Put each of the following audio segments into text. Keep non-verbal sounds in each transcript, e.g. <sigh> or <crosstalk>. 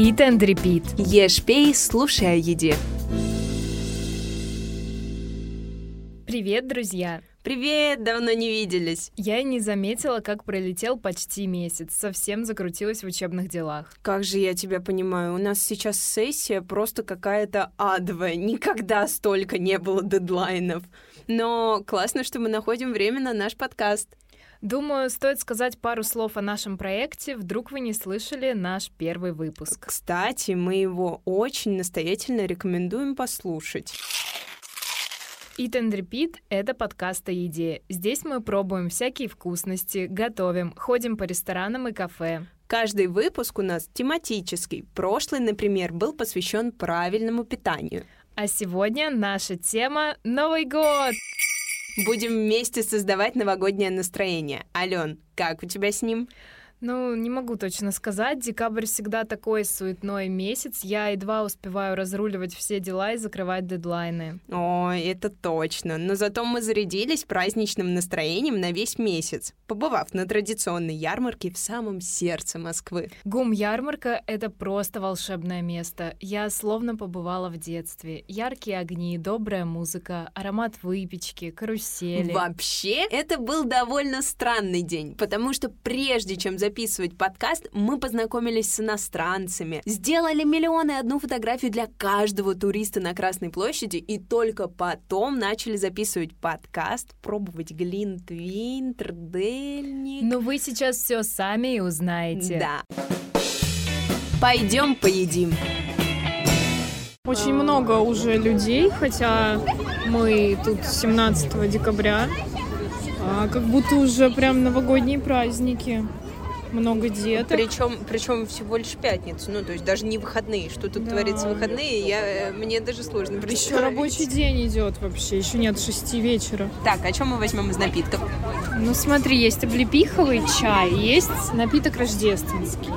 Eat and repeat. Ешь, пей, слушай о еде. Привет, друзья! Привет, давно не виделись. Я и не заметила, как пролетел почти месяц. Совсем закрутилась в учебных делах. Как же я тебя понимаю, у нас сейчас сессия просто какая-то адовая. Никогда столько не было дедлайнов. Но классно, что мы находим время на наш подкаст. Думаю, стоит сказать пару слов о нашем проекте, вдруг вы не слышали наш первый выпуск. Кстати, мы его очень настоятельно рекомендуем послушать. Eat and Repeat — это подкаст о еде. Здесь мы пробуем всякие вкусности, готовим, ходим по ресторанам и кафе. Каждый выпуск у нас тематический. Прошлый, например, был посвящен правильному питанию. А сегодня наша тема — Новый год! Будем вместе создавать новогоднее настроение. Ален, как у тебя с ним? Ну, не могу точно сказать. Декабрь всегда такой суетной месяц. Я едва успеваю разруливать все дела и закрывать дедлайны. О, это точно. Но зато мы зарядились праздничным настроением на весь месяц, побывав на традиционной ярмарке в самом сердце Москвы. ГУМ-ярмарка — это просто волшебное место. Я словно побывала в детстве. Яркие огни, добрая музыка, аромат выпечки, карусели. Вообще, это был довольно странный день, потому что прежде чем записывать подкаст, мы познакомились с иностранцами, сделали миллионы и одну фотографию для каждого туриста на Красной площади, и только потом начали записывать подкаст, пробовать глинтвейн, трдельник. Но вы сейчас все сами и узнаете. Да. Пойдем поедим. Очень много уже людей, хотя мы тут 17 декабря. А, как будто уже прям новогодние праздники. Много деток. Причем, причем всего лишь пятницу, ну то есть даже не выходные. Что тут Да. творится в выходные, я, э, мне даже сложно Еще представить. рабочий день идет вообще, еще нет шести вечера. Так, а что мы возьмем из напитков? Ну смотри, есть облепиховый чай, есть напиток рождественский.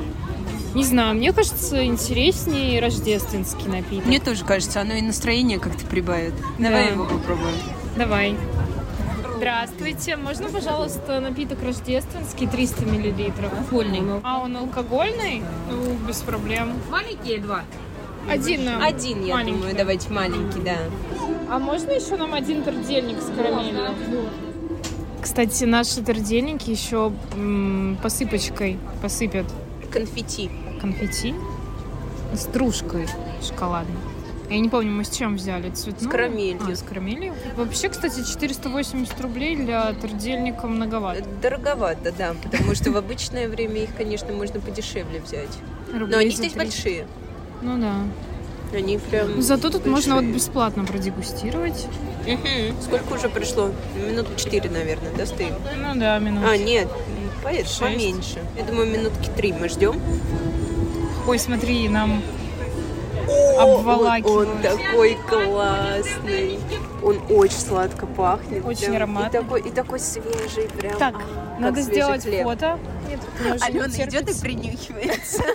Не знаю, мне кажется, интереснее рождественский напиток. Мне тоже кажется, оно и настроение как-то прибавит. Да. Давай его попробуем. Давай. Здравствуйте, можно, пожалуйста, напиток рождественский 300 миллилитров? Алкогольный. А он алкогольный? Ну, без проблем. Маленькие два. Один нам. Один, я маленький. думаю, давайте маленький, да. А можно еще нам один тордельник с карамелью? Кстати, наши тордельники еще м, посыпочкой посыпят Конфетти. конфетти с стружкой шоколадной. Я не помню, мы с чем взяли? Цветную? С карамелью. А, с карамелью. Вообще, кстати, 480 рублей для тордельника многовато. Дороговато, да, потому что в обычное время их, конечно, можно подешевле взять. Но они здесь 300. большие. Ну да. Они прям Зато тут можно вот бесплатно продегустировать. Сколько уже пришло? Минут четыре, наверное, да, стоим? Ну да, минут. А, нет, Шесть. поменьше. Я думаю, минутки три мы ждем. Ой, смотри, нам обволакивают. он такой классный. Он очень сладко пахнет. Очень прям. ароматный. И такой, и такой свежий прям. Так, А, надо сделать хлеб. фото. Нет, Алена не идет и принюхивается. <laughs>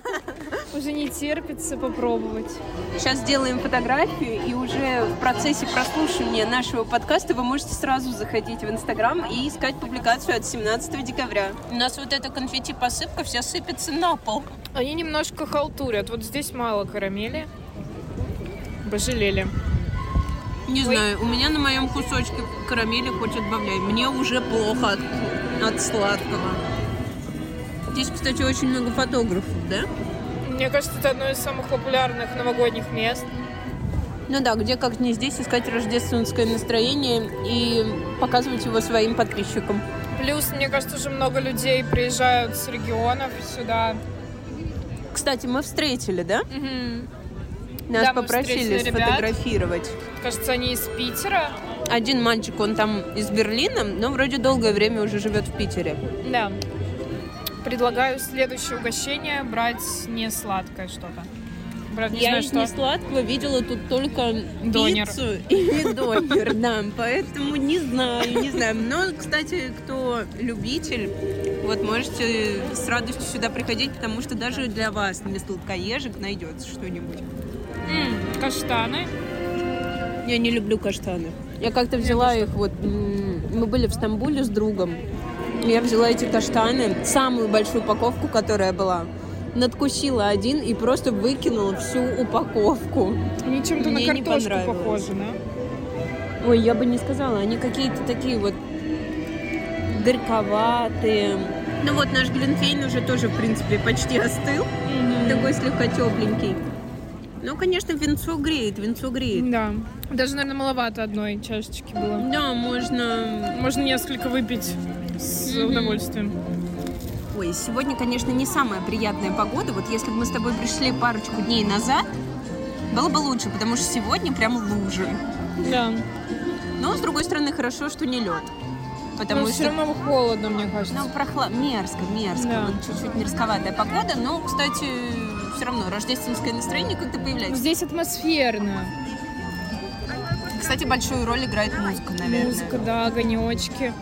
уже не терпится попробовать. Сейчас сделаем фотографию, и уже в процессе прослушивания нашего подкаста вы можете сразу заходить в Инстаграм и искать публикацию от 17 декабря. У нас вот эта конфетти-посыпка вся сыпется на пол. Они немножко халтурят. Вот здесь мало карамели. Пожалели. Не знаю, у меня на моем кусочке карамели хоть отбавляй. Мне уже плохо от, от сладкого. Здесь, кстати, очень много фотографов, да? Мне кажется, это одно из самых популярных новогодних мест. Ну да, где как не здесь искать рождественское настроение и показывать его своим подписчикам. Плюс, мне кажется, уже много людей приезжают с регионов сюда. Кстати, мы встретили, да? Нас Да, попросили встретили ребят. сфотографировать. Кажется, они из Питера. Один мальчик, он там из Берлина, но вроде долгое время уже живет в Питере. Да. Предлагаю следующее угощение брать не сладкое что-то. Правда, не Я знаю, из что. несладкого видела тут только Донер. пиццу и донер, да, поэтому не знаю, не знаю. Но, кстати, кто любитель, вот можете с радостью сюда приходить, потому что даже для вас, не сладкоежек, найдется что-нибудь. М, каштаны. Я не люблю каштаны. Я как-то взяла их, вот, мы были в Стамбуле с другом, я взяла эти каштаны, самую большую упаковку, которая была, надкусила один и просто выкинула всю упаковку. Они чем-то на Мне не картошку похожи, да? Ой, я бы не сказала, они какие-то такие вот горьковатые. Ну вот наш глинтвейн уже тоже, в принципе, почти остыл. Такой слегка тепленький. Ну, конечно, винцо греет, винцо греет. Да. Даже, наверное, маловато одной чашечки было. Да, можно... Можно несколько выпить с Мгм. удовольствием. Ой, сегодня, конечно, не самая приятная погода. Вот если бы мы с тобой пришли парочку дней назад, было бы лучше, потому что сегодня прям лужи. Да. Но, с другой стороны, хорошо, что не лед. Потому Но что все равно холодно, мне кажется. Ну, прохладно, мерзко, мерзко. Да. Вот чуть-чуть мерзковатая погода, но, кстати, все равно рождественское настроение как-то появляется. Здесь атмосферно. Кстати, большую роль играет музыка, наверное. Музыка, да, огонечки.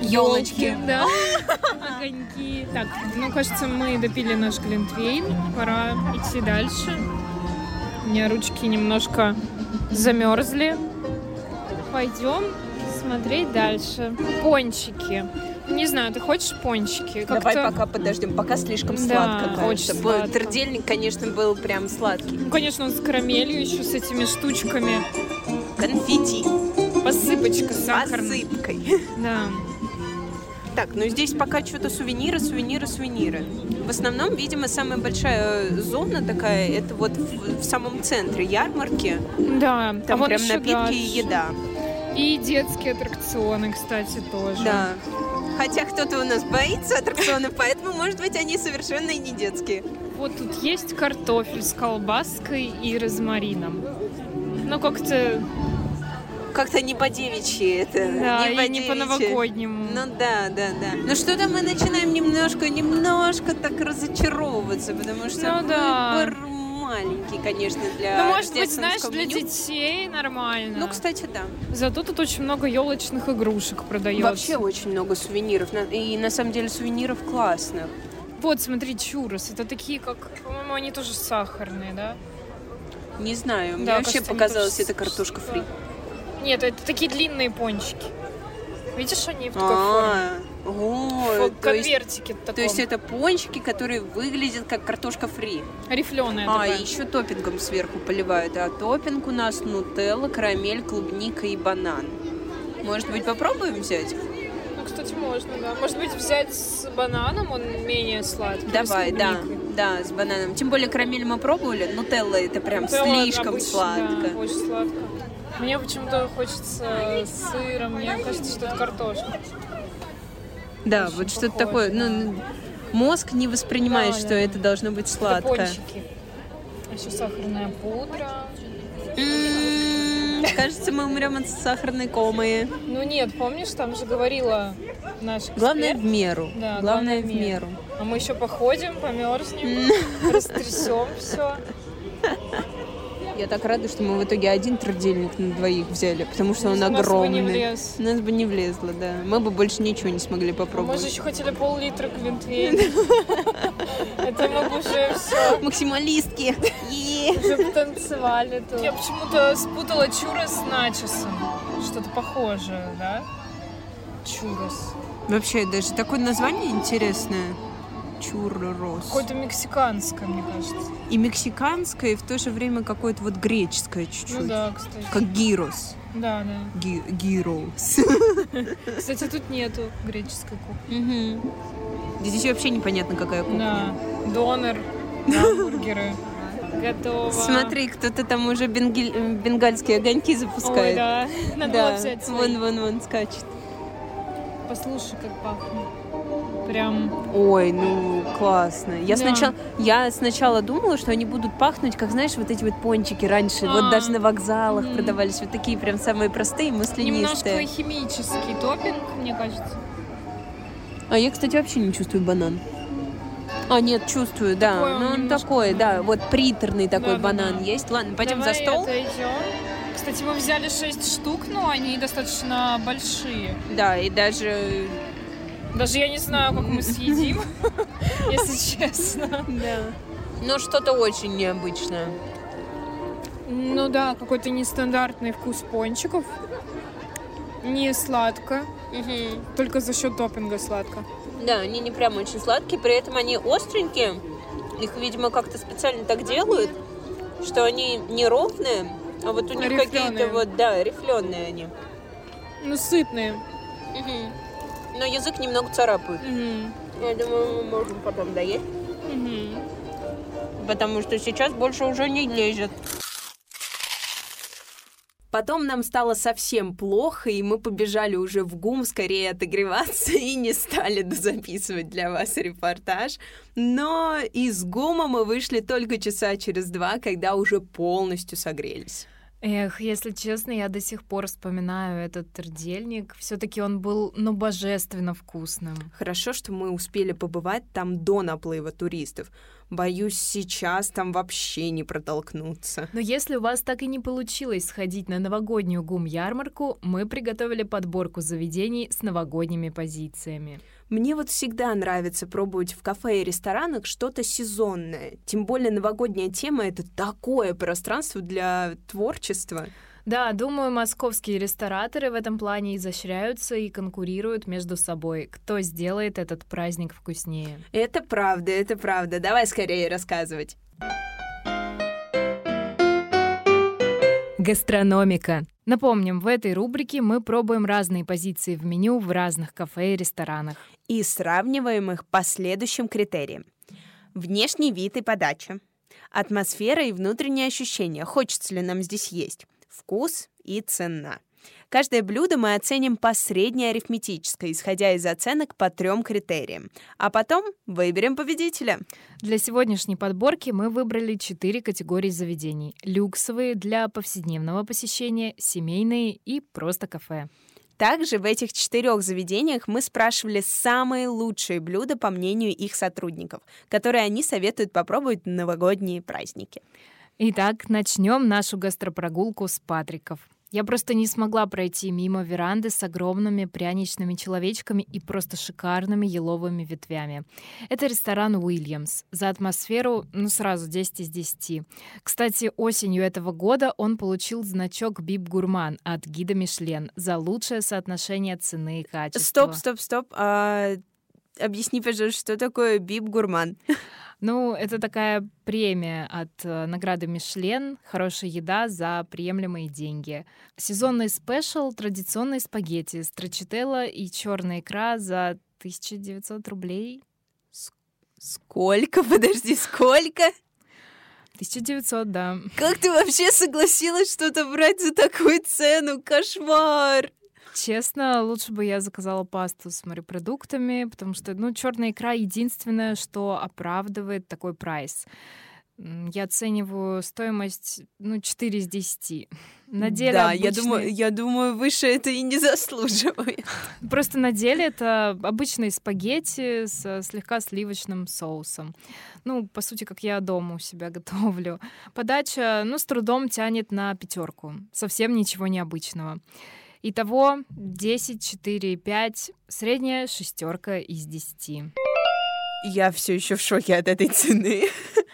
Елочки. Да. <laughs> Огоньки. Так, ну, кажется, мы допили наш глинтвейн. Пора идти дальше. У меня ручки немножко замерзли. Пойдем смотреть дальше. Пончики. Не знаю, ты хочешь пончики? Давай пока подождем, пока слишком Да, сладко. кажется. очень сладко. Трдельник, конечно, был прям сладкий. Ну, конечно, он с карамелью еще, с этими штучками. Конфетти. Посыпочка сахарная. Посыпкой. Да. <laughs> Так, ну здесь пока что-то сувениры, сувениры, сувениры. В основном, видимо, самая большая зона такая, это вот в, в самом центре ярмарки. Да, Там а вон прям напитки дальше. и еда. И детские аттракционы, кстати, тоже. Да. Хотя кто-то у нас боится аттракционов, поэтому, может быть, они совершенно и не детские. Вот тут есть картофель с колбаской и розмарином. Ну, как-то, Как-то не по-девичьи это. да, не и не по-новогоднему. Ну да, да, да. Ну что-то мы начинаем немножко, немножко так разочаровываться, потому что Ну да. выбор маленький, конечно, для Ну, может быть, знаешь, для меню. детей нормально. Ну, кстати, да. Зато тут очень много елочных игрушек продается. Вообще очень много сувениров. И на самом деле сувениров классных. Вот, смотри, чурос. Это такие, как, по-моему, они тоже сахарные, да? Не знаю, мне Да, вообще кажется, показалось, тоже это картошка фри. Нет, это такие длинные пончики. Видишь, они в такой форме. Ой, Вот то есть, конвертики то есть это пончики, которые выглядят как картошка фри. Рифленая А, такая. еще топпингом сверху поливают. А топпинг у нас нутелла, карамель, клубника и банан. Может быть, попробуем взять? Ну, кстати, можно, да. Может быть, взять с бананом, он менее сладкий. Давай, да, да, с бананом. Тем более карамель мы пробовали, нутелла это прям Нутелла слишком обычно, сладко. Да, очень сладко. Мне почему-то хочется сыра, мне кажется, что это картошка. Да, Очень вот что-то такое. да. Ну, мозг не воспринимает, Да, что да. это должно быть Это сладко. пончики. А Еще сахарная пудра. Кажется, мы умрем от сахарной комы. Ну нет, помнишь, там же говорила наш эксперт. Главное в меру. Да, Главное в меру. А мы еще походим, померзнем, растрясем все. Я так рада, что мы в итоге один трудельник на двоих взяли, потому что он У нас бы огромный. не влез. Нас бы не влезло, да. Мы бы больше ничего не смогли Мы же попробовать. еще хотели пол-литра глинтвейна. <laughs> Это мы бы уже все Максималистки. Уже потанцевали тут. Я почему-то спутала чурос с начосом. Что-то похожее, да? Чурос. Вообще, даже такое название интересное. Чуррос. Какое-то мексиканское, мне кажется. И мексиканское, и в то же время какое-то вот греческое чуть-чуть. Ну да, кстати. Как гирос. Да, да. Ги- гирос. Кстати, тут нету греческой кухни. Здесь вообще непонятно, какая кухня. Да. Донор, гамбургеры. Готово. Смотри, кто-то там уже бенгель- э, бенгальские огоньки Ой, запускает. да. Надо Да, взять свои. вон, вон, вон, скачет. Послушай, как пахнет. Прям Ой, ну классно. Я Да. сначала, я сначала думала, что они будут пахнуть, как знаешь, вот эти вот пончики раньше, вот А, даже на вокзалах мгм. продавались, вот такие прям самые простые, немножко маслянистые. химический топпинг, мне кажется. А я, кстати, вообще не чувствую банан. А, нет, чувствую, да. Такой ну, он немножко, такой, да, да. вот приторный такой Да-да-да. банан есть. Ладно, пойдем Давай за стол. отойдем. Кстати, мы взяли 6 штук, но они достаточно большие. Да, и даже... Даже я не знаю, как мы съедим, <laughs> если честно. Да. Ну, что-то очень необычное. Ну да, какой-то нестандартный вкус пончиков. Не сладко, только за счет топпинга сладко. Да, они не прям очень сладкие, при этом они остренькие. Их, видимо, как-то специально так делают, что они не ровные, а вот у них какие-то вот, да, рифленые они. Ну, сытные. Мгм. Но язык немного царапает. Мгм. Я думаю, мы можем потом доесть, Мгм. потому что сейчас больше уже не лезет. Потом нам стало совсем плохо, и мы побежали уже в ГУМ скорее отогреваться и не стали записывать для вас репортаж. Но из ГУМа мы вышли только часа через два, когда уже полностью согрелись. Эх, если честно, я до сих пор вспоминаю этот трдельник. все таки он был, ну, божественно вкусным. Хорошо, что мы успели побывать там до наплыва туристов. Боюсь, сейчас там вообще не протолкнуться. Но если у вас так и не получилось сходить на новогоднюю гум-ярмарку, мы приготовили подборку заведений с новогодними позициями. Мне вот всегда нравится пробовать в кафе и ресторанах что-то сезонное. Тем более новогодняя тема — это такое пространство для творчества. Да, думаю, московские рестораторы в этом плане изощряются и конкурируют между собой. Кто сделает этот праздник вкуснее? Это правда, это правда. Давай скорее рассказывать. Гастрономика. Напомним, в этой рубрике мы пробуем разные позиции в меню в разных кафе и ресторанах. И сравниваем их по следующим критериям. Внешний вид и подача. Атмосфера и внутренние ощущения. Хочется ли нам здесь есть. Вкус и цена. Каждое блюдо мы оценим по средней арифметической, исходя из оценок по трем критериям. А потом выберем победителя. Для сегодняшней подборки мы выбрали четыре категории заведений. Люксовые для повседневного посещения, семейные и просто кафе. Также в этих четырех заведениях мы спрашивали самые лучшие блюда по мнению их сотрудников, которые они советуют попробовать на новогодние праздники. Итак, начнем нашу гастропрогулку с Патриков. Я просто не смогла пройти мимо веранды с огромными пряничными человечками и просто шикарными еловыми ветвями. Это ресторан Уильямс. За атмосферу, ну, сразу 10 из 10. Кстати, осенью этого года он получил значок Бип Гурман от гида Мишлен за лучшее соотношение цены и качества. Стоп, стоп, стоп. А, объясни, пожалуйста, что такое бип гурман? <laughs> Ну, это такая премия от э, награды Мишлен, хорошая еда за приемлемые деньги. Сезонный спешл, традиционные спагетти, страчителла и черная икра за 1900 рублей. Сколько? <laughs> Подожди, сколько? 1900, да. Как ты вообще согласилась что-то брать за такую цену? Кошмар! Честно, лучше бы я заказала пасту с морепродуктами, потому что, ну, черная икра единственное, что оправдывает такой прайс. Я оцениваю стоимость, ну, 4 из 10. <laughs> На деле да, я обычный- думаю, я думаю, выше это и не <laughs> заслуживает. Просто на деле это обычные спагетти с слегка сливочным соусом. Ну, по сути, как я дома у себя <laughs> готовлю. Подача, ну, с трудом тянет на пятерку. Совсем ничего необычного. Итого 10, 4, 5, средняя шестерка из 10. Я все еще в шоке от этой цены.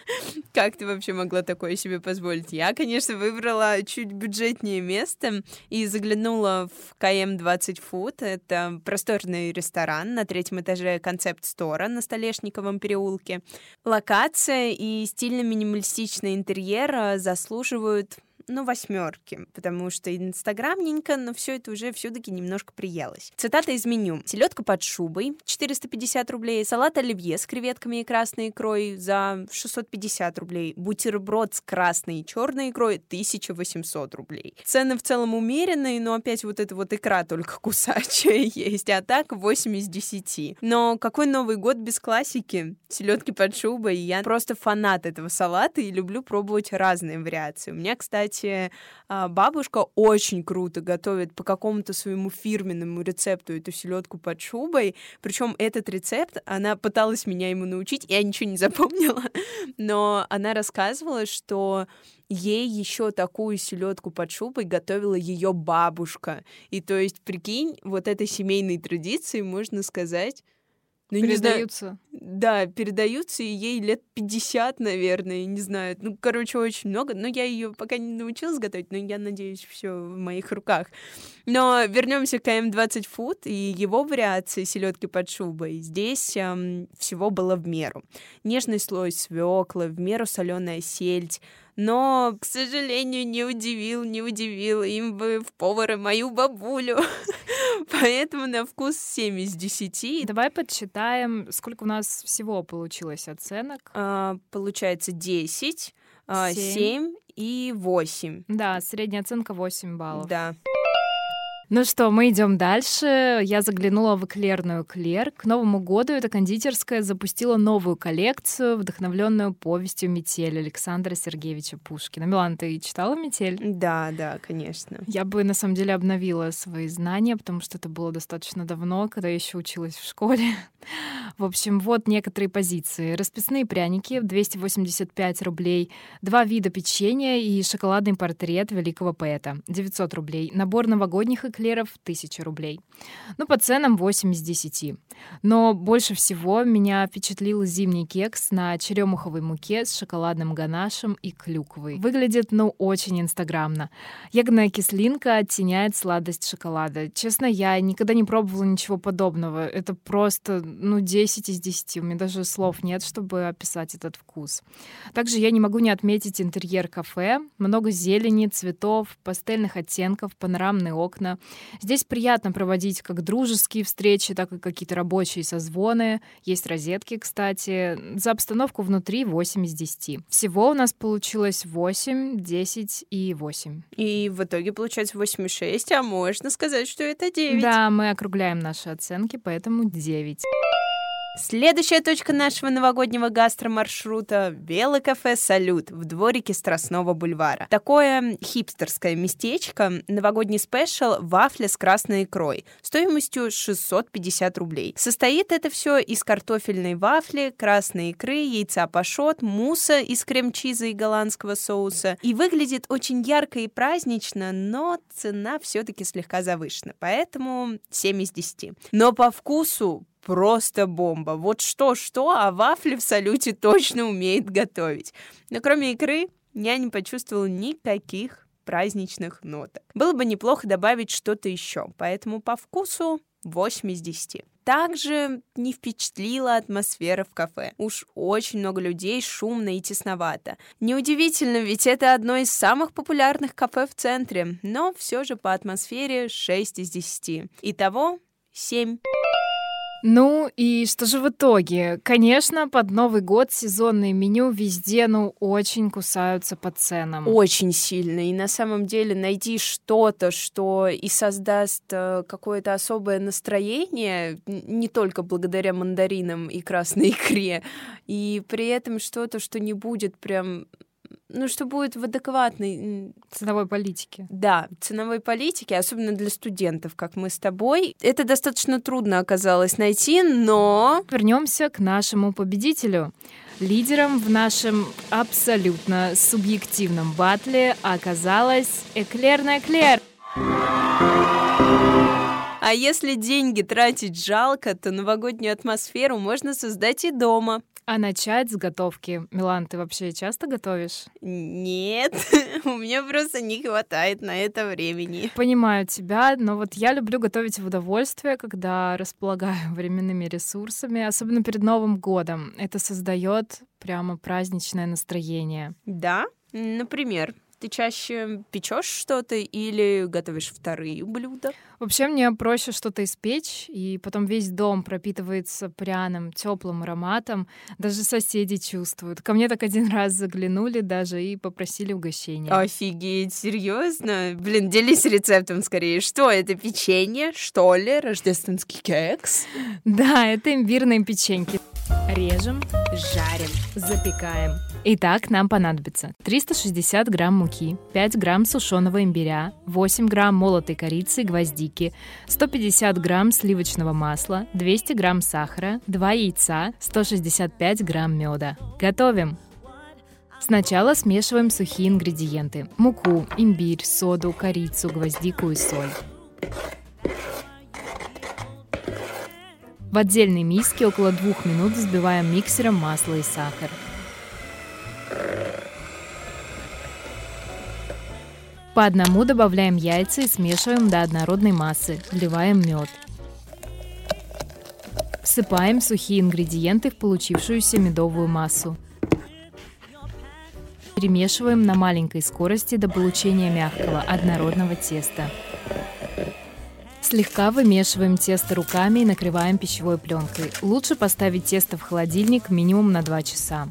<laughs> Как ты вообще могла такое себе позволить? Я, конечно, выбрала чуть бюджетнее место и заглянула в КМ-20 Food. Это просторный ресторан на третьем этаже концепт-стора на Столешниковом переулке. Локация и стильно-минималистичный интерьер а, заслуживают ну, восьмерки, потому что инстаграмненько, но все это уже все-таки немножко приелось. Цитата из меню. Селедка под шубой 450 рублей, салат оливье с креветками и красной икрой за 650 рублей, бутерброд с красной и черной икрой 1800 рублей. Цены в целом умеренные, но опять вот эта вот икра только <laughs> кусачая есть, а так 8 из 10. Но какой Новый год без классики? Селедки под шубой. Я просто фанат этого салата и люблю пробовать разные вариации. У меня, кстати, а, бабушка очень круто готовит по какому-то своему фирменному рецепту эту селедку под шубой. Причем этот рецепт, она пыталась меня ему научить, я ничего не запомнила, <laughs> но она рассказывала, что ей еще такую селедку под шубой готовила ее бабушка. И то есть, прикинь, вот этой семейной традиции можно сказать, ну, не знаю, Передаются. да, передаются, и ей лет 50, наверное, не знаю. Ну, короче, очень много. Но я ее пока не научилась готовить, но я надеюсь, все в моих руках. Но вернемся к М20 Food и его вариации селедки под шубой. Здесь эм, всего было в меру. Нежный слой свекла, в меру соленая сельдь, но, к сожалению, не удивил, не удивил им бы в повара мою бабулю. <laughs> <laughs> Поэтому на вкус 7 из 10. Давай подсчитаем, сколько у нас всего получилось оценок. А, получается 10, 7. 7 и 8. Да, средняя оценка 8 баллов. Да. Ну что, мы идем дальше. Я заглянула в эклерную Клер. К Новому году эта кондитерская запустила новую коллекцию, вдохновленную повестью «Метель» Александра Сергеевича Пушкина. Милан, ты читала «Метель»? Да, да, конечно. Я бы, на самом деле, обновила свои знания, потому что это было достаточно давно, когда я еще училась в школе. <laughs> В общем, вот некоторые позиции. Расписные пряники 285 рублей, два вида печенья и шоколадный портрет великого поэта 900 рублей, набор новогодних эклеров 1000 рублей. Ну, по ценам 8 из 10. Но больше всего меня впечатлил зимний кекс на черемуховой муке с шоколадным ганашем и клюквой. Выглядит, ну, очень инстаграмно. Ягодная кислинка оттеняет сладость шоколада. Честно, я никогда не пробовала ничего подобного. Это просто, ну, 10 из 10. У меня даже слов нет, чтобы описать этот вкус. Также я не могу не отметить интерьер кафе. Много зелени, цветов, пастельных оттенков, панорамные окна. Здесь приятно проводить как дружеские встречи, так и какие-то рабочие созвоны. Есть розетки, кстати. За обстановку внутри 8 из 10. Всего у нас получилось 8, 10 и 8. И в итоге получается 8,6, а можно сказать, что это 9. Да, мы округляем наши оценки, поэтому 9. Следующая точка нашего новогоднего гастромаршрута — велокафе «Салют» в дворике Страстного бульвара. Такое хипстерское местечко, новогодний спешл «Вафля с красной икрой» стоимостью 650 рублей. Состоит это все из картофельной вафли, красной икры, яйца пашот, муса из крем-чиза и голландского соуса. И выглядит очень ярко и празднично, но цена все-таки слегка завышена, поэтому 7 из 10. Но по вкусу просто бомба. Вот что-что, а вафли в салюте точно умеет готовить. Но кроме икры я не почувствовала никаких праздничных ноток. Было бы неплохо добавить что-то еще, поэтому по вкусу 8 из 10. Также не впечатлила атмосфера в кафе. Уж очень много людей, шумно и тесновато. Неудивительно, ведь это одно из самых популярных кафе в центре, но все же по атмосфере 6 из 10. Итого 7. Ну и что же в итоге? Конечно, под Новый год сезонные меню везде, ну, очень кусаются по ценам. Очень сильно. И на самом деле найти что-то, что и создаст э, какое-то особое настроение, не только благодаря мандаринам и красной икре, и при этом что-то, что не будет прям ну, что будет в адекватной ценовой политике. Да, ценовой политике, особенно для студентов, как мы с тобой. Это достаточно трудно оказалось найти, но... Вернемся к нашему победителю. Лидером в нашем абсолютно субъективном батле оказалась Эклер на Эклер. А если деньги тратить жалко, то новогоднюю атмосферу можно создать и дома. А начать с готовки. Милан, ты вообще часто готовишь? Нет, <laughs> у меня просто не хватает на это времени. Понимаю тебя, но вот я люблю готовить в удовольствие, когда располагаю <laughs> временными ресурсами, особенно перед Новым годом. Это создает прямо праздничное настроение. Да, например. Ты чаще печешь что-то или готовишь вторые блюда? Вообще мне проще что-то испечь, и потом весь дом пропитывается пряным, теплым ароматом. Даже соседи чувствуют. Ко мне так один <laughs> раз заглянули даже и попросили угощения. Офигеть, серьезно? Блин, делись рецептом скорее. Что это, печенье, что ли? Рождественский кекс? <laughs> Да, это имбирные печеньки. Режем, жарим, запекаем. Итак, нам понадобится 360 грамм муки, 5 грамм сушеного имбиря, 8 грамм молотой корицы и гвоздики, 150 грамм сливочного масла, 200 грамм сахара, 2 яйца, 165 грамм меда. Готовим! Сначала смешиваем сухие ингредиенты. Муку, имбирь, соду, корицу, гвоздику и соль. В отдельной миске около двух минут взбиваем миксером масло и сахар. По одному добавляем яйца и смешиваем до однородной массы. Вливаем мед. Всыпаем сухие ингредиенты в получившуюся медовую массу. Перемешиваем на маленькой скорости до получения мягкого, однородного теста. Слегка вымешиваем тесто руками и накрываем пищевой пленкой. Лучше поставить тесто в холодильник минимум на 2 часа.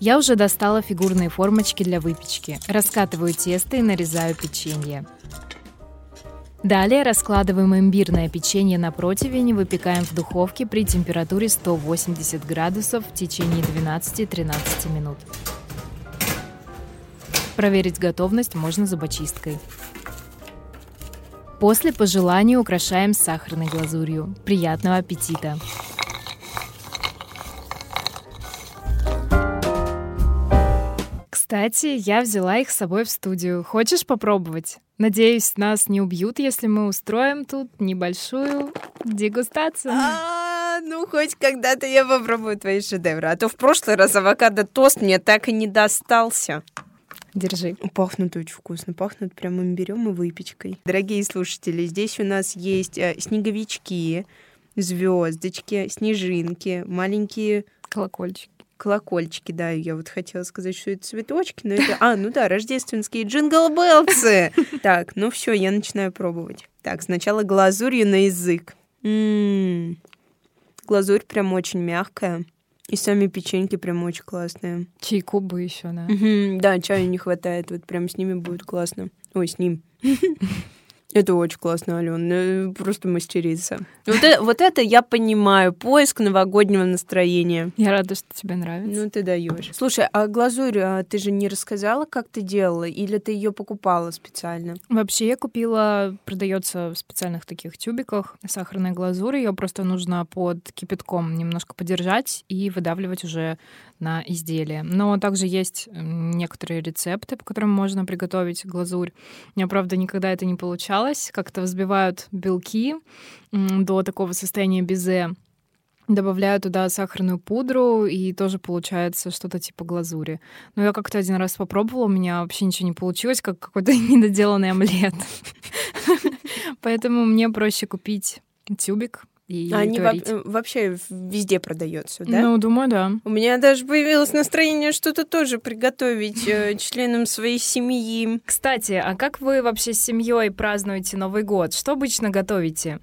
Я уже достала фигурные формочки для выпечки. Раскатываю тесто и нарезаю печенье. Далее раскладываем имбирное печенье на противень и выпекаем в духовке при температуре 180 градусов в течение 12-13 минут. Проверить готовность можно зубочисткой. После по желанию украшаем сахарной глазурью. Приятного аппетита! Кстати, я взяла их с собой в студию. Хочешь попробовать? Надеюсь, нас не убьют, если мы устроим тут небольшую дегустацию. А, ну, хоть когда-то я попробую твои шедевры. А то в прошлый раз авокадо-тост мне так и не достался. Держи. Пахнут очень вкусно, пахнут прям имбирем и выпечкой. Дорогие слушатели, здесь у нас есть э, снеговички, звездочки, снежинки, маленькие колокольчики колокольчики, да, я вот хотела сказать, что это цветочки, но это... А, ну да, рождественские джингл-беллсы! <laughs> Так, ну все, я начинаю пробовать. Так, сначала глазурью на язык. М-м-м. Глазурь прям очень мягкая. И сами печеньки прям очень классные. Чайку бы еще, да. Да, чаю не хватает, вот прям с ними будет классно. Ой, с ним. <laughs> Это очень классно, Ален, просто мастерица. Вот это, вот это я понимаю, поиск новогоднего настроения. Я рада, что тебе нравится. Ну, ты даешь. Слушай, а глазурь а ты же не рассказала, как ты делала, или ты ее покупала специально? Вообще я купила, продается в специальных таких тюбиках сахарная глазурь, ее просто нужно под кипятком немножко подержать и выдавливать уже на изделие. Но также есть некоторые рецепты, по которым можно приготовить глазурь. У меня, правда, никогда это не получалось. Как-то взбивают белки до такого состояния безе, добавляю туда сахарную пудру, и тоже получается что-то типа глазури. Но я как-то один раз попробовала, у меня вообще ничего не получилось, как какой-то <laughs> недоделанный омлет. <laughs> Поэтому мне проще купить тюбик, и Они во- вообще везде продается, да? Ну, думаю, да. У меня даже появилось настроение что-то тоже приготовить э, <laughs> членам своей семьи. Кстати, а как вы вообще с семьей празднуете Новый год? Что обычно готовите?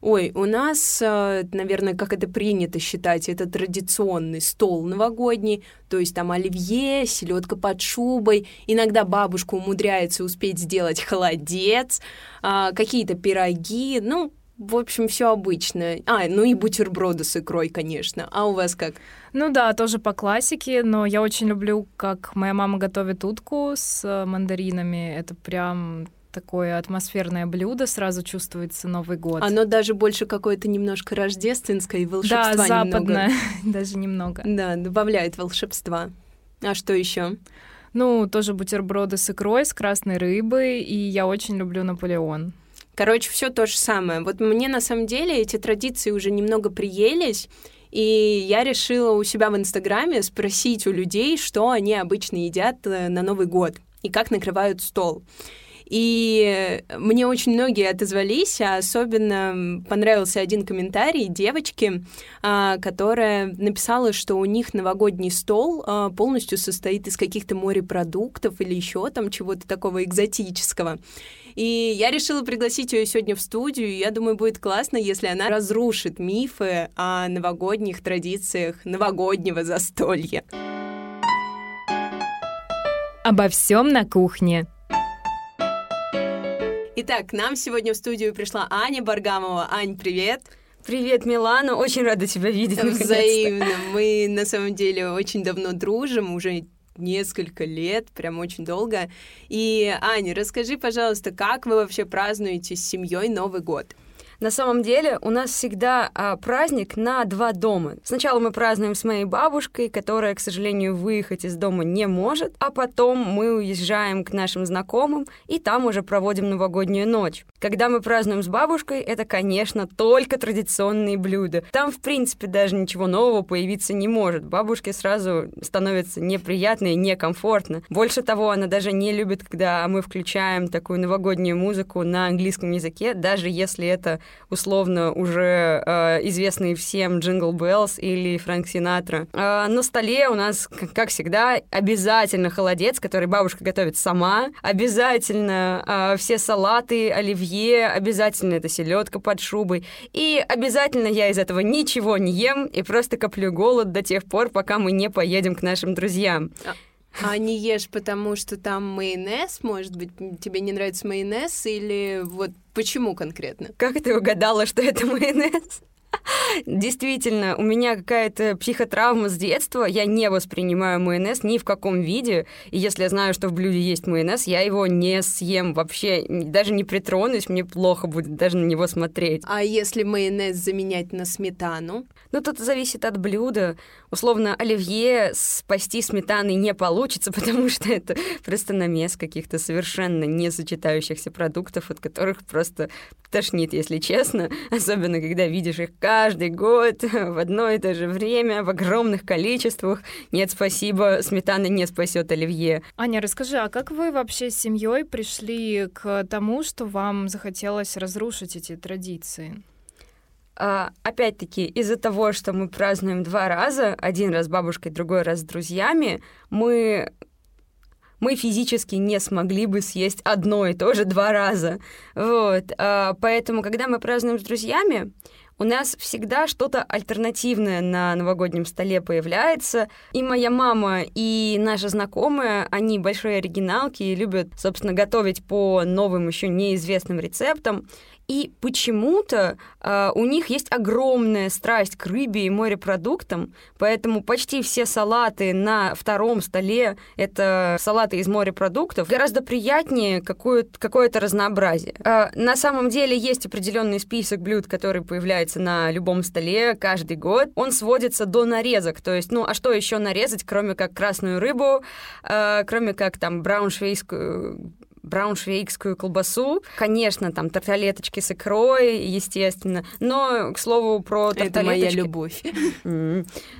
Ой, у нас, э, наверное, как это принято считать, это традиционный стол новогодний, то есть там оливье, селедка под шубой, иногда бабушка умудряется успеть сделать холодец, а, какие-то пироги, ну, в общем, все обычно. А, ну и бутерброды с икрой, конечно. А у вас как? Ну да, тоже по классике, но я очень люблю, как моя мама готовит утку с э, мандаринами. Это прям такое атмосферное блюдо, сразу чувствуется Новый год. Оно даже больше какое-то немножко рождественское и волшебства Да, западное, <laughs> даже немного. Да, добавляет волшебства. А что еще? Ну, тоже бутерброды с икрой, с красной рыбой, и я очень люблю Наполеон. Короче, все то же самое. Вот мне на самом деле эти традиции уже немного приелись, и я решила у себя в Инстаграме спросить у людей, что они обычно едят э, на Новый год и как накрывают стол. И мне очень многие отозвались, а особенно понравился один комментарий девочки, а, которая написала, что у них новогодний стол а, полностью состоит из каких-то морепродуктов или еще там чего-то такого экзотического. И я решила пригласить ее сегодня в студию. И я думаю, будет классно, если она разрушит мифы о новогодних традициях новогоднего застолья. Обо всем на кухне. Итак, к нам сегодня в студию пришла Аня Баргамова. Ань, привет! Привет, Милана, очень рада тебя видеть. Взаимно. Мы на самом деле очень давно дружим, уже несколько лет, прям очень долго. И, Аня, расскажи, пожалуйста, как вы вообще празднуете с семьей Новый год? На самом деле у нас всегда а, праздник на два дома. Сначала мы празднуем с моей бабушкой, которая, к сожалению, выехать из дома не может, а потом мы уезжаем к нашим знакомым и там уже проводим новогоднюю ночь. Когда мы празднуем с бабушкой, это, конечно, только традиционные блюда. Там, в принципе, даже ничего нового появиться не может. Бабушке сразу становится неприятно и некомфортно. Больше того, она даже не любит, когда мы включаем такую новогоднюю музыку на английском языке, даже если это условно уже э, известные всем Jingle Bells или Фрэнк Синатра. Э, на столе у нас, как всегда, обязательно холодец, который бабушка готовит сама, обязательно э, все салаты, оливье, обязательно это селедка под шубой, и обязательно я из этого ничего не ем и просто коплю голод до тех пор, пока мы не поедем к нашим друзьям. А не ешь, потому что там майонез, может быть, тебе не нравится майонез, или вот почему конкретно? Как ты угадала, что это <laughs> майонез? Действительно, у меня какая-то психотравма с детства. Я не воспринимаю майонез ни в каком виде. И если я знаю, что в блюде есть майонез, я его не съем вообще. Даже не притронусь, мне плохо будет даже на него смотреть. А если майонез заменять на сметану? Ну, тут зависит от блюда. Условно, оливье спасти сметаной не получится, <laughs> потому что это просто намес каких-то совершенно не сочетающихся продуктов, от которых просто тошнит, если честно. Особенно, когда видишь их каждый год <laughs> в одно и то же время, в огромных количествах. Нет, спасибо, сметана не спасет оливье. Аня, расскажи, а как вы вообще с семьей пришли к тому, что вам захотелось разрушить эти традиции? А, опять-таки, из-за того, что мы празднуем два раза, один раз с бабушкой, другой раз с друзьями, мы мы физически не смогли бы съесть одно и то же два раза. Вот. А, поэтому, когда мы празднуем с друзьями, у нас всегда что-то альтернативное на новогоднем столе появляется. И моя мама, и наша знакомая, они большие оригиналки и любят, собственно, готовить по новым еще неизвестным рецептам. И почему-то э, у них есть огромная страсть к рыбе и морепродуктам, поэтому почти все салаты на втором столе — это салаты из морепродуктов. Гораздо приятнее какое-то, какое разнообразие. Э, на самом деле есть определенный список блюд, который появляется на любом столе каждый год. Он сводится до нарезок, то есть, ну, а что еще нарезать, кроме как красную рыбу, э, кроме как там брауншвейскую брауншвейгскую колбасу. Конечно, там тарталеточки с икрой, естественно. Но, к слову, про тарталеточки... Это моя любовь.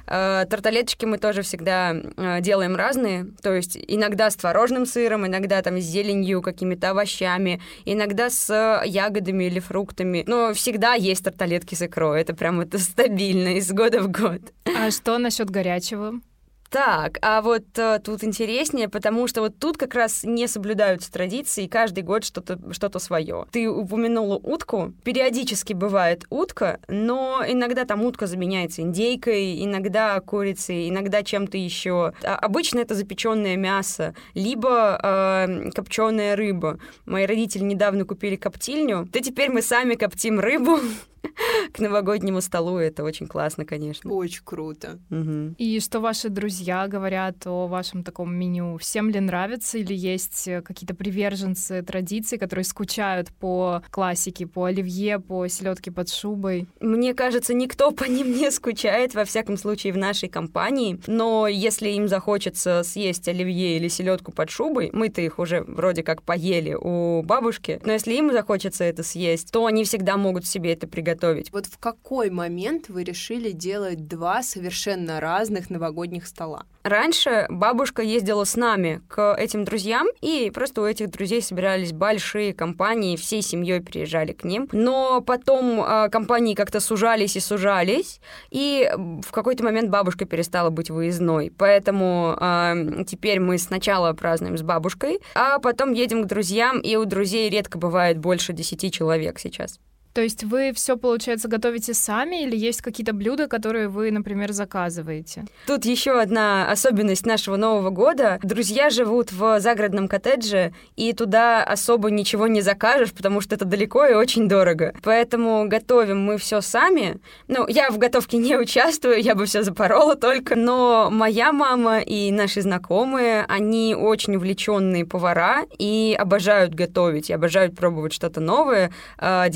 Э, тарталеточки мы тоже всегда э, делаем разные. То есть иногда с творожным сыром, иногда там с зеленью, какими-то овощами, иногда с ягодами или фруктами. Но всегда есть тарталетки с икрой. Это прям это <laughs> стабильно из года в год. А что насчет горячего? Так, а вот э, тут интереснее, потому что вот тут как раз не соблюдаются традиции, и каждый год что-то что свое. Ты упомянула утку. Периодически бывает утка, но иногда там утка заменяется индейкой, иногда курицей, иногда чем-то еще. А обычно это запеченное мясо, либо э, копченая рыба. Мои родители недавно купили коптильню. Да теперь мы сами коптим рыбу. <laughs> <laughs> к новогоднему столу. Это очень классно, конечно. Очень круто. Угу. И что ваши друзья говорят о вашем таком меню? Всем ли нравится или есть э, какие-то приверженцы традиций, которые скучают по классике, по оливье, по селедке под шубой? Мне кажется, никто по ним не скучает, во всяком случае, в нашей компании. Но если им захочется съесть оливье или селедку под шубой, мы-то их уже вроде как поели у бабушки, но если им захочется это съесть, то они всегда могут себе это приготовить готовить. Вот в какой момент вы решили делать два совершенно разных новогодних стола? Раньше бабушка ездила с нами к этим друзьям, и просто у этих друзей собирались большие компании, всей семьей приезжали к ним. Но потом э, компании как-то сужались и сужались, и в какой-то момент бабушка перестала быть выездной. Поэтому э, теперь мы сначала празднуем с бабушкой, а потом едем к друзьям, и у друзей редко бывает больше десяти человек сейчас. То есть вы все, получается, готовите сами или есть какие-то блюда, которые вы, например, заказываете? Тут еще одна особенность нашего Нового года. Друзья живут в загородном коттедже, и туда особо ничего не закажешь, потому что это далеко и очень дорого. Поэтому готовим мы все сами. Ну, я в готовке не участвую, я бы все запорола только. Но моя мама и наши знакомые, они очень увлеченные повара и обожают готовить, и обожают пробовать что-то новое, а,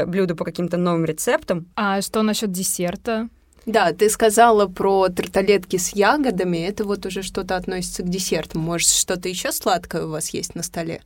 делать блюда по каким-то новым рецептам. А что насчет десерта? Да, ты сказала про тарталетки с ягодами. Это вот уже что-то относится к десертам. Может, что-то еще сладкое у вас есть на столе?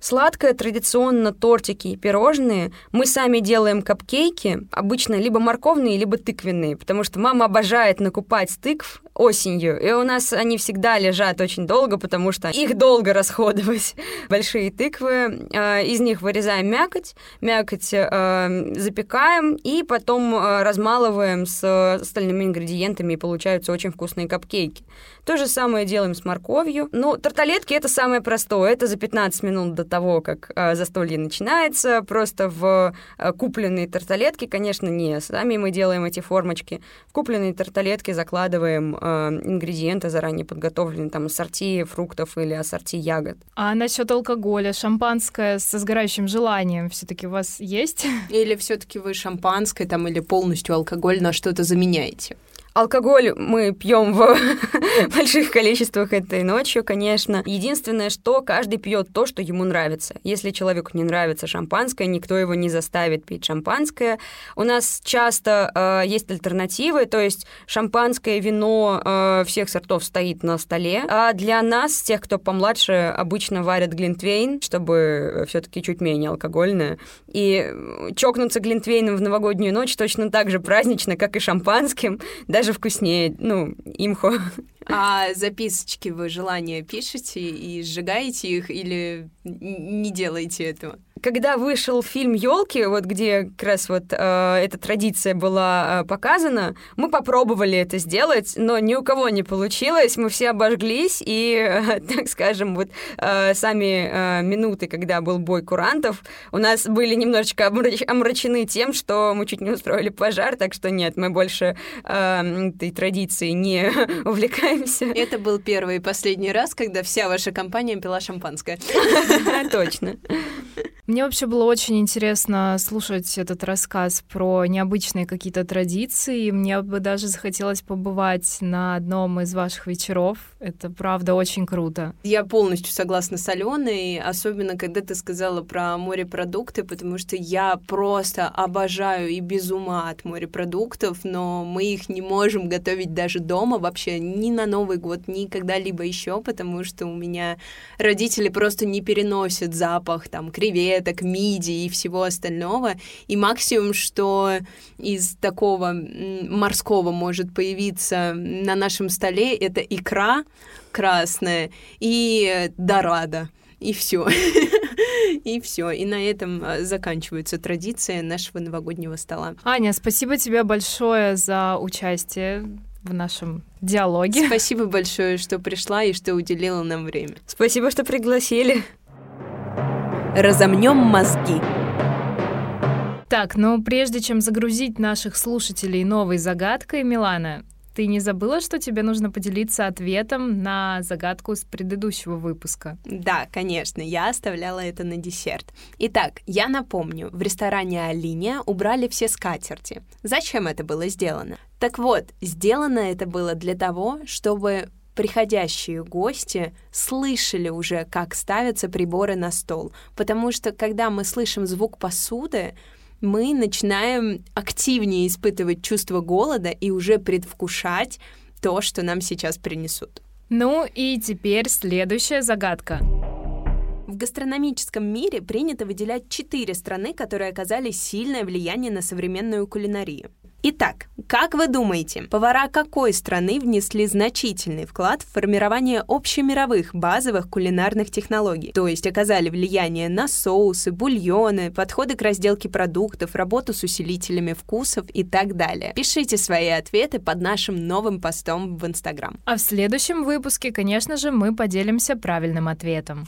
Сладкое традиционно тортики и пирожные. Мы сами делаем капкейки, обычно либо морковные, либо тыквенные, потому что мама обожает накупать тыкв осенью, и у нас они всегда лежат очень долго, потому что их долго расходовать. <laughs> Большие тыквы, э, из них вырезаем мякоть, мякоть э, запекаем и потом э, размалываем с остальными ингредиентами, и получаются очень вкусные капкейки. То же самое делаем с морковью. Ну, тарталетки — это самое простое, это за 15 минут до того, как э, застолье начинается, просто в э, купленные тарталетки, конечно, не сами мы делаем эти формочки, в купленные тарталетки закладываем э, ингредиенты заранее подготовленные, там, ассорти фруктов или ассорти ягод. А насчет алкоголя, шампанское со сгорающим желанием все-таки у вас есть? Или все-таки вы шампанское там или полностью алкоголь на что-то заменяете? Алкоголь мы пьем в <laughs> больших количествах этой ночью, конечно. Единственное, что каждый пьет то, что ему нравится. Если человеку не нравится шампанское, никто его не заставит пить шампанское. У нас часто э, есть альтернативы, то есть шампанское вино э, всех сортов стоит на столе. А для нас, тех, кто помладше, обычно варят глинтвейн, чтобы все-таки чуть менее алкогольное. И чокнуться глинтвейном в новогоднюю ночь точно так же празднично, как и шампанским. Даже даже вкуснее, ну, имхо. А записочки вы желания пишете и сжигаете их или не делаете этого? Когда вышел фильм Елки, вот где как раз вот э, эта традиция была э, показана, мы попробовали это сделать, но ни у кого не получилось, мы все обожглись, и, э, <laughs> так скажем, вот э, сами э, минуты, когда был бой курантов, у нас были немножечко омрач омрачены тем, что мы чуть не устроили пожар, так что нет, мы больше э, этой традицией не <laughs> увлекаемся. Это был первый и последний раз, когда вся ваша компания пила шампанское. <laughs> Точно. Мне вообще было очень интересно слушать этот рассказ про необычные какие-то традиции. Мне бы даже захотелось побывать на одном из ваших вечеров. Это правда очень круто. Я полностью согласна с Аленой, особенно когда ты сказала про морепродукты, потому что я просто обожаю и без ума от морепродуктов, но мы их не можем готовить даже дома вообще ни на Новый год, ни когда-либо еще, потому что у меня родители просто не переносят запах там креветок, креветок, миди и всего остального. И максимум, что из такого морского может появиться на нашем столе, это икра красная и дорада. И все. <laughs> И все. И на этом а, заканчивается традиция нашего новогоднего стола. Аня, спасибо тебе большое за участие в нашем диалоге. Спасибо большое, что пришла и что уделила нам время. Спасибо, что пригласили. Разомнем мозги. Так, но прежде чем загрузить наших слушателей новой загадкой, Милана, ты не забыла, что тебе нужно поделиться ответом на загадку с предыдущего выпуска? Да, конечно, я оставляла это на десерт. Итак, я напомню, в ресторане «Алиния» убрали все скатерти. Зачем это было сделано? Так вот, сделано это было для того, чтобы приходящие гости слышали уже, как ставятся приборы на стол. Потому что, когда мы слышим звук посуды, мы начинаем активнее испытывать чувство голода и уже предвкушать то, что нам сейчас принесут. Ну и теперь следующая загадка. В гастрономическом мире принято выделять четыре страны, которые оказали сильное влияние на современную кулинарию. Итак, как вы думаете, повара какой страны внесли значительный вклад в формирование общемировых базовых кулинарных технологий, то есть оказали влияние на соусы, бульоны, подходы к разделке продуктов, работу с усилителями вкусов и так далее? Пишите свои ответы под нашим новым постом в Инстаграм. А в следующем выпуске, конечно же, мы поделимся правильным ответом.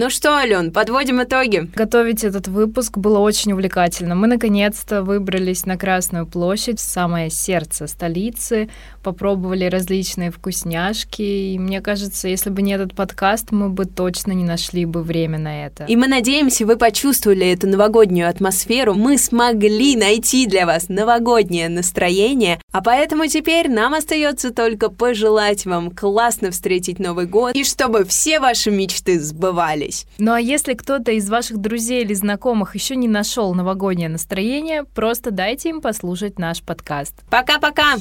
Ну что, Ален, подводим итоги. Готовить этот выпуск было очень увлекательно. Мы наконец-то выбрались на Красную площадь, в самое сердце столицы, попробовали различные вкусняшки. И мне кажется, если бы не этот подкаст, мы бы точно не нашли бы время на это. И мы надеемся, вы почувствовали эту новогоднюю атмосферу. Мы смогли найти для вас новогоднее настроение. А поэтому теперь нам остается только пожелать вам классно встретить Новый год и чтобы все ваши мечты сбывались. Ну а если кто-то из ваших друзей или знакомых еще не нашел новогоднее настроение, просто дайте им послушать наш подкаст. Пока-пока!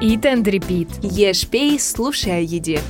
Eat and repeat. Ешь, пей, слушай о еде.